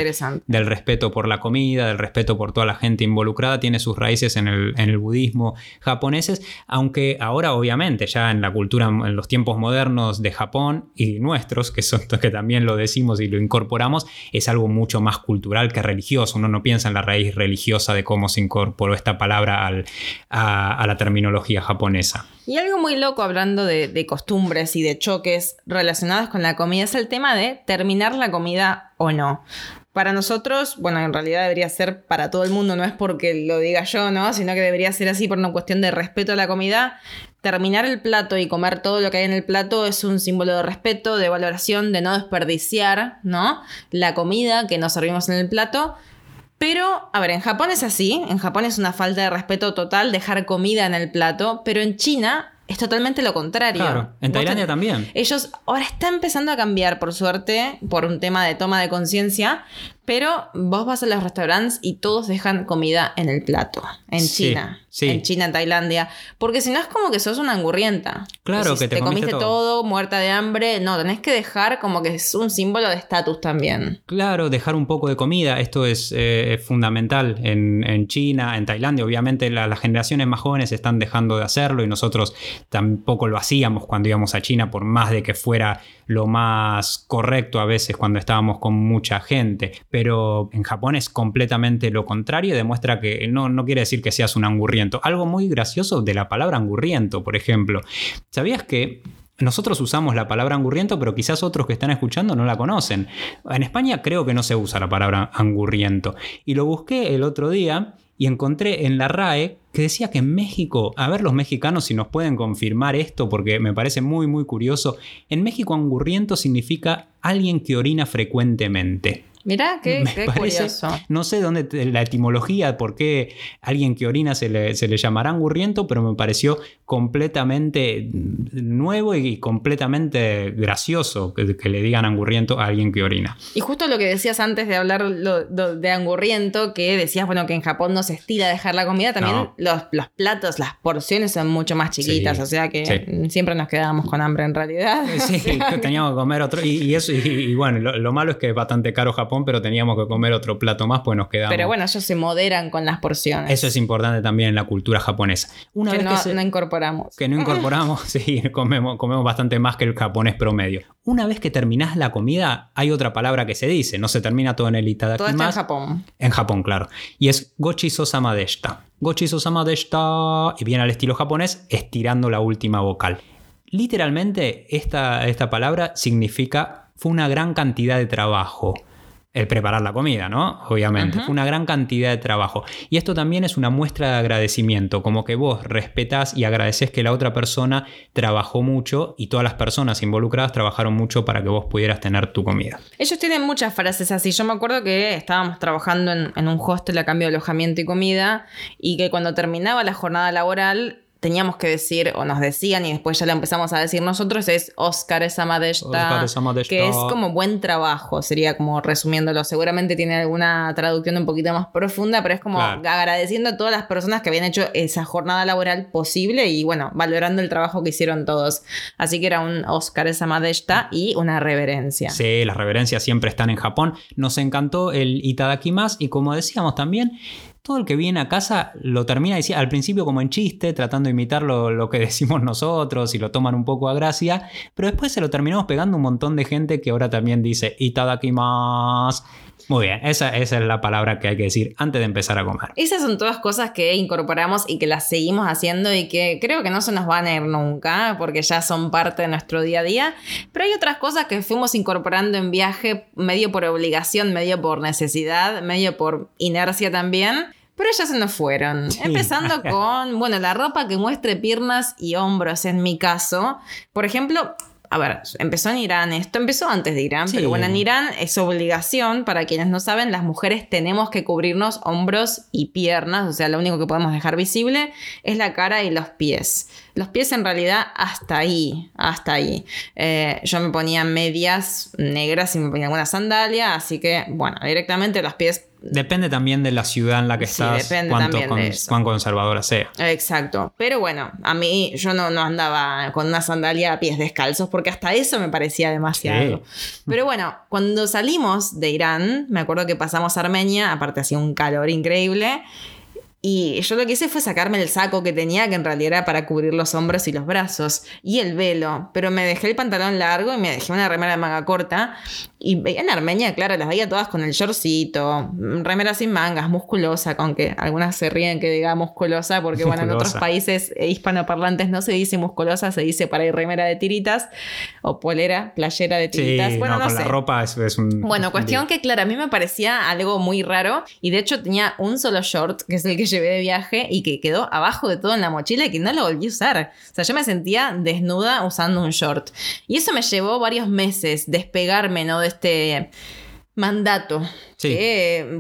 del, respeto por la comida, del respeto por toda la gente involucrada, tiene sus raíces en el, en el budismo japoneses. Aunque ahora, obviamente, ya en la cultura, en los tiempos modernos de Japón y nuestros, que son que también lo decimos y lo incorporamos, es algo mucho más cultural que religioso. Uno no piensa en la raíz religiosa de cómo se incorporó esta palabra a, la terminología japonesa. Y algo muy loco hablando de, costumbres y de choques relacionados con la comida es el tema de terminar la comida o no. Para nosotros, bueno, en realidad debería ser para todo el mundo, no es porque lo diga yo, ¿no? Sino que debería ser así por una cuestión de respeto a la comida. Terminar el plato y comer todo lo que hay en el plato es un símbolo de respeto, de valoración, de no desperdiciar, ¿no? La comida que nos servimos en el plato. Pero, a ver, en Japón es así, en Japón es una falta de respeto total dejar comida en el plato, pero en China es totalmente lo contrario. Claro, en Tailandia también. Ellos ahora está empezando a cambiar, por suerte, por un tema de toma de conciencia, pero vos vas a los restaurantes y todos dejan comida en el plato. En China. En China, en Tailandia. Porque si no es como que sos una angurrienta. Claro, que te, comiste, todo. muerta de hambre. No, tenés que dejar como que es un símbolo de estatus también. Claro, dejar un poco de comida. Esto es, eh, fundamental en, China, en Tailandia. Obviamente las generaciones más jóvenes están dejando de hacerlo y nosotros tampoco lo hacíamos cuando íbamos a China, por más de que fuera lo más correcto a veces cuando estábamos con mucha gente pero en Japón es completamente lo contrario, demuestra que no, no quiere decir que seas un angurriento. Algo muy gracioso de la palabra angurriento, por ejemplo. ¿Sabías que nosotros usamos la palabra angurriento, pero quizás otros que están escuchando no la conocen. En España creo que no se usa la palabra angurriento. Y lo busqué el otro día y encontré en la RAE que decía que en México, a ver los mexicanos si nos pueden confirmar esto porque me parece muy muy curioso, en México angurriento significa alguien que orina frecuentemente. Mira, qué, curioso. No sé dónde la etimología, por qué alguien que orina se le, se le llamará angurriento, pero me pareció completamente nuevo y completamente gracioso que, le digan angurriento a alguien que orina. Y justo lo que decías antes de hablar de angurriento, que decías, bueno, que en Japón no se estira dejar la comida, también los, platos, las porciones son mucho más chiquitas, o sea que siempre nos quedábamos con hambre en realidad. Sí, teníamos que comer otro. Y, eso, y, bueno, lo, lo, malo es que es bastante caro Japón pero teníamos que comer otro plato más, pues nos quedamos. Pero bueno, ellos se moderan con las porciones. Eso es importante también en la cultura japonesa. Una que vez no, que no incorporamos. Que no incorporamos, sí, comemos, comemos bastante más que el japonés promedio. Una vez que terminás la comida, hay otra palabra que se dice, no se termina todo en el itadakimasu. Todo está en Japón. En Japón, claro. Y es gochi sosama deshita. Gochi sosama deshita, y viene al estilo japonés, estirando la última vocal. Literalmente, esta, esta palabra significa fue una gran cantidad de trabajo el preparar la comida, ¿no? Obviamente. Fue una gran cantidad de trabajo. Y esto también es una muestra de agradecimiento, como que vos respetas y agradeces que la otra persona trabajó mucho y todas las personas involucradas trabajaron mucho para que vos pudieras tener tu comida. Ellos tienen muchas frases así. Yo me acuerdo que estábamos trabajando en, en un hostel a cambio de alojamiento y comida y que cuando terminaba la jornada laboral teníamos que decir o nos decían y después ya lo empezamos a decir nosotros es Oscar Samadeshta, que es como buen trabajo, sería como resumiéndolo. Seguramente tiene alguna traducción un poquito más profunda, pero es como agradeciendo a todas las personas que habían hecho esa jornada laboral posible y bueno, valorando el trabajo que hicieron todos. Así que era un Oscar Samadeshta y una reverencia. Sí, las reverencias siempre están en Japón. Nos encantó el Itadakimas y como decíamos también, todo el que viene a casa lo termina diciendo al principio como en chiste, tratando de imitar lo, que decimos nosotros y lo toman un poco a gracia, pero después se lo terminamos pegando un montón de gente que ahora también dice itadakimasu. Muy bien, esa, esa, es la palabra que hay que decir antes de empezar a comer. Esas son todas cosas que incorporamos y que las seguimos haciendo y que creo que no se nos van a ir nunca porque ya son parte de nuestro día a día. Pero hay otras cosas que fuimos incorporando en viaje medio por obligación, medio por necesidad, medio por inercia también pero ya se nos fueron. Empezando con, bueno, la ropa que muestre piernas y hombros en mi caso. Por ejemplo, a ver, empezó en Irán, esto empezó antes de Irán, pero bueno, en Irán es obligación, para quienes no saben, las mujeres tenemos que cubrirnos hombros y piernas, o sea, lo único que podemos dejar visible es la cara y los pies. Los pies en realidad hasta ahí, hasta ahí. Eh, yo me ponía medias negras y me ponía alguna sandalia, así que bueno, directamente los pies Depende también de la ciudad en la que estás, cuánto, cuán conservadora sea. Exacto. Pero bueno, a mí yo no, no, andaba con una sandalia a pies descalzos porque hasta eso me parecía demasiado. Pero bueno, cuando salimos de Irán, me acuerdo que pasamos a Armenia, aparte hacía un calor increíble. Y yo lo que hice fue sacarme el saco que tenía, que en realidad era para cubrir los hombros y los brazos, y el velo. Pero me dejé el pantalón largo y me dejé una remera de manga corta. Y en Armenia, claro, las veía todas con el shortcito, remera sin mangas, musculosa, aunque algunas se ríen que diga musculosa, porque bueno, en otros países hispanoparlantes no se dice musculosa, se dice para ir remera de tiritas, o polera, playera de tiritas. bueno, no, con la ropa es, un. Bueno, cuestión que, claro, a mí me parecía algo muy raro, y de hecho tenía un solo short, que es el que llevé de viaje y que quedó abajo de todo en la mochila y que no lo volví a usar. O sea, yo me sentía desnuda usando un short. Y eso me llevó varios meses despegarme, ¿no? De este mandato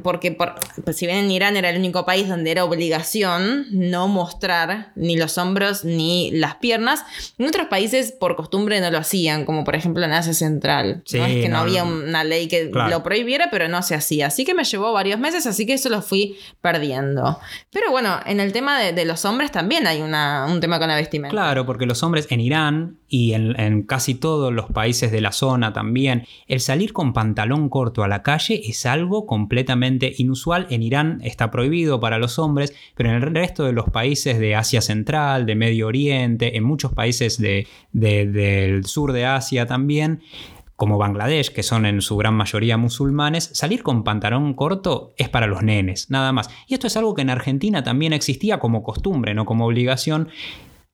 porque pues, si bien en Irán era el único país donde era obligación no mostrar ni los hombros ni las piernas, en otros países por costumbre no lo hacían, como por ejemplo en Asia Central. no es que no, había una ley que lo prohibiera, pero no se hacía. Así que me llevó varios meses, así que eso lo fui perdiendo. Pero bueno, en el tema de, los hombres también hay una, un tema con la vestimenta. Claro, porque los hombres en Irán y en, en casi todos los países de la zona también, el salir con pantalón corto a la calle es algo completamente inusual. En Irán está prohibido para los hombres, pero en el resto de los países de Asia Central, de Medio Oriente, en muchos países del sur de Asia también, como Bangladesh, que son en su gran mayoría musulmanes, salir con pantalón corto es para los nenes, nada más. Y esto es algo que en Argentina también existía como costumbre, no como obligación,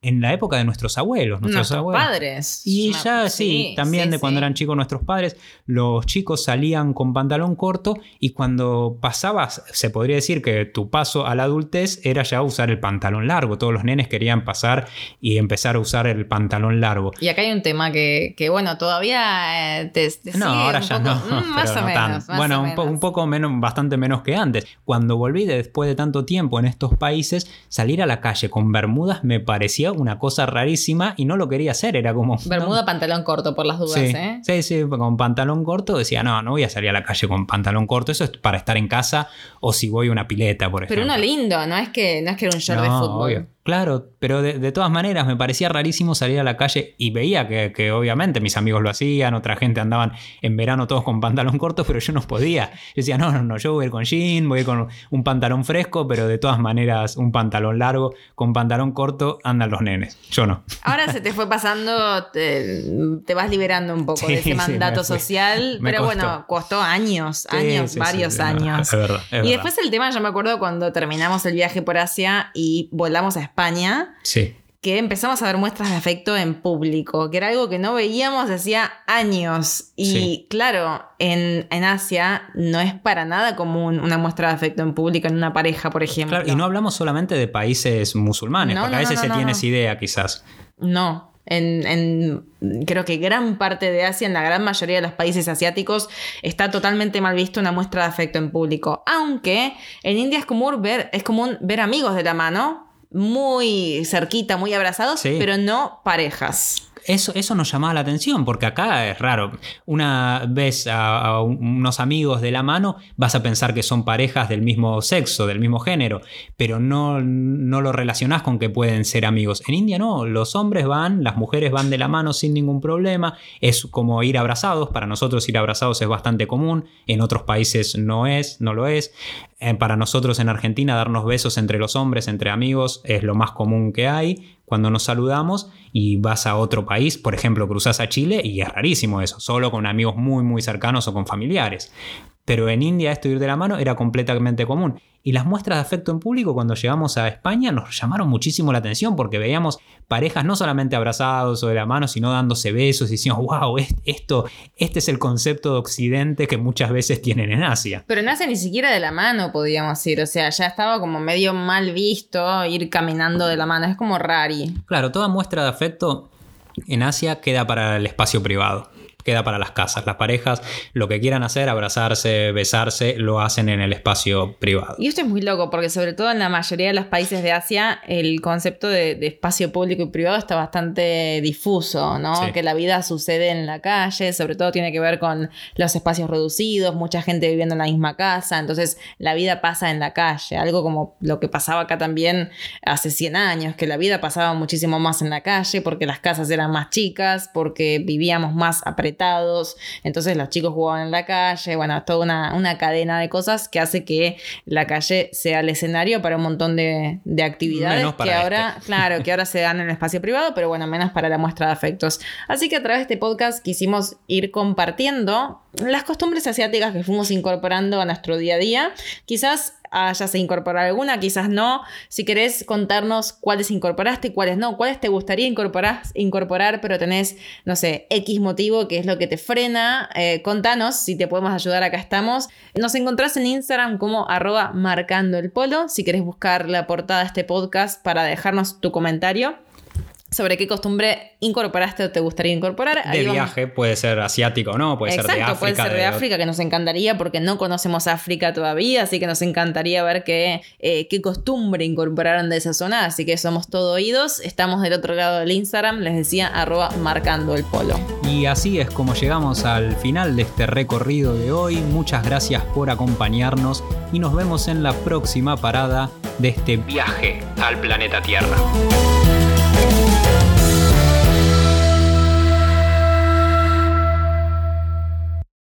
en la época de nuestros abuelos, nuestros, padres. Y ya sí, también de cuando eran chicos nuestros padres, los chicos salían con pantalón corto y cuando pasabas, se podría decir que tu paso a la adultez era ya usar el pantalón largo. Todos los nenes querían pasar y empezar a usar el pantalón largo. Y acá hay un tema que, bueno, todavía eh, te, No, ahora ya no. Mm, más o menos. bueno, un, poco menos, bastante menos que antes. Cuando volví después de tanto tiempo en estos países, salir a la calle con bermudas me parecía una cosa rarísima y no lo quería hacer, era como... Bermuda, pantalón corto, por las dudas, sí, ¿eh? Sí, sí, con pantalón corto decía, no, no voy a salir a la calle con pantalón corto, eso es para estar en casa o si voy a una pileta, por ejemplo. Pero uno lindo, no es que, no es que era un short de fútbol. Claro, pero de, todas maneras me parecía rarísimo salir a la calle y veía que, obviamente mis amigos lo hacían, otra gente andaban en verano todos con pantalón corto, pero yo no podía. Yo decía, no, no, no, yo voy a ir con jean, voy a ir con un pantalón fresco, pero de todas maneras un pantalón largo, con pantalón corto andan los nenes, yo no. Ahora se te fue pasando, te, vas liberando un poco de ese mandato social, pero bueno, costó años, años, varios años. y después el tema, yo me acuerdo cuando terminamos el viaje por Asia y volamos a España España. Sí. Que empezamos a ver muestras de afecto en público, que era algo que no veíamos hacía años. Y claro, en, Asia no es para nada común una muestra de afecto en público en una pareja, por ejemplo. Claro, y no hablamos solamente de países musulmanes, porque a veces se tiene esa idea, quizás. No, en, en, creo que gran parte de Asia, en la gran mayoría de los países asiáticos, está totalmente mal visto una muestra de afecto en público. Aunque en India es común ver, es común ver amigos de la mano muy cerquita, muy abrazados, pero no parejas eso, eso nos llamaba la atención, porque acá es raro. Una vez a, unos amigos de la mano, vas a pensar que son parejas del mismo sexo, del mismo género, pero no, no lo relacionás con que pueden ser amigos. En India no, los hombres van, las mujeres van de la mano sin ningún problema, es como ir abrazados, para nosotros ir abrazados es bastante común, en otros países no es, no lo es. Eh, para nosotros en Argentina darnos besos entre los hombres, entre amigos, es lo más común que hay cuando nos saludamos y vas a otro país, por ejemplo, cruzas a Chile y es rarísimo eso, solo con amigos muy muy cercanos o con familiares. Pero en India esto ir de la mano era completamente común. Y las muestras de afecto en público cuando llegamos a España nos llamaron muchísimo la atención porque veíamos parejas no solamente abrazados o de la mano, sino dándose besos y decíamos, wow, esto, este es el concepto de Occidente que muchas veces tienen en Asia. Pero en Asia ni siquiera de la mano, podíamos decir. O sea, ya estaba como medio mal visto ir caminando de la mano. Es como rari. Claro, toda muestra de afecto en Asia queda para el espacio privado queda para las casas. Las parejas lo que quieran hacer, abrazarse, besarse, lo hacen en el espacio privado. Y esto es muy loco porque sobre todo en la mayoría de los países de Asia el concepto de, espacio público y privado está bastante difuso, ¿no? Que la vida sucede en la calle, sobre todo tiene que ver con los espacios reducidos, mucha gente viviendo en la misma casa, entonces la vida pasa en la calle, algo como lo que pasaba acá también hace 100 años, que la vida pasaba muchísimo más en la calle porque las casas eran más chicas, porque vivíamos más apretados entonces los chicos jugaban en la calle, bueno, es toda una, cadena de cosas que hace que la calle sea el escenario para un montón de, actividades que ahora, este. claro, que ahora se dan en el espacio privado, pero bueno, menos para la muestra de afectos. Así que a través de este podcast quisimos ir compartiendo las costumbres asiáticas que fuimos incorporando a nuestro día a día. Quizás hayas incorporado alguna, quizás no. Si querés contarnos cuáles incorporaste y cuáles no, cuáles te gustaría incorporar, incorporar pero tenés, no sé, X motivo que es lo que te frena, eh, contanos si te podemos ayudar, acá estamos. Nos encontrás en Instagram como arroba marcando el polo, si querés buscar la portada de este podcast para dejarnos tu comentario sobre qué costumbre incorporaste o te gustaría incorporar. De viaje, puede ser asiático o no, puede ser de África. puede ser de, África, que nos encantaría porque no conocemos África todavía, así que nos encantaría ver qué, eh, qué costumbre incorporaron de esa zona, así que somos todo oídos. Estamos del otro lado del Instagram, les decía, arroba marcando el polo. Y así es como llegamos al final de este recorrido de hoy. Muchas gracias por acompañarnos y nos vemos en la próxima parada de este viaje al planeta Tierra.